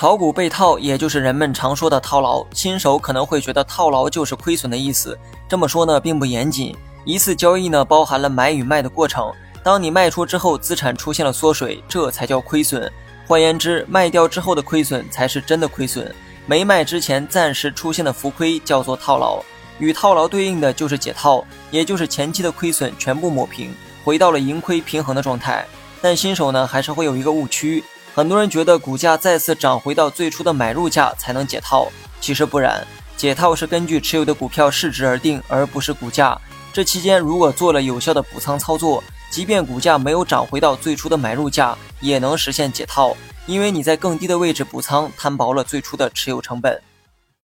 炒股被套，也就是人们常说的套牢。新手可能会觉得套牢就是亏损的意思，这么说呢并不严谨。一次交易呢包含了买与卖的过程，当你卖出之后，资产出现了缩水，这才叫亏损。换言之，卖掉之后的亏损才是真的亏损，没卖之前暂时出现的浮亏叫做套牢。与套牢对应的就是解套，也就是前期的亏损全部抹平，回到了盈亏平衡的状态。但新手呢还是会有一个误区。很多人觉得股价再次涨回到最初的买入价才能解套，其实不然，解套是根据持有的股票市值而定，而不是股价。这期间如果做了有效的补仓操作，即便股价没有涨回到最初的买入价，也能实现解套，因为你在更低的位置补仓，摊薄了最初的持有成本。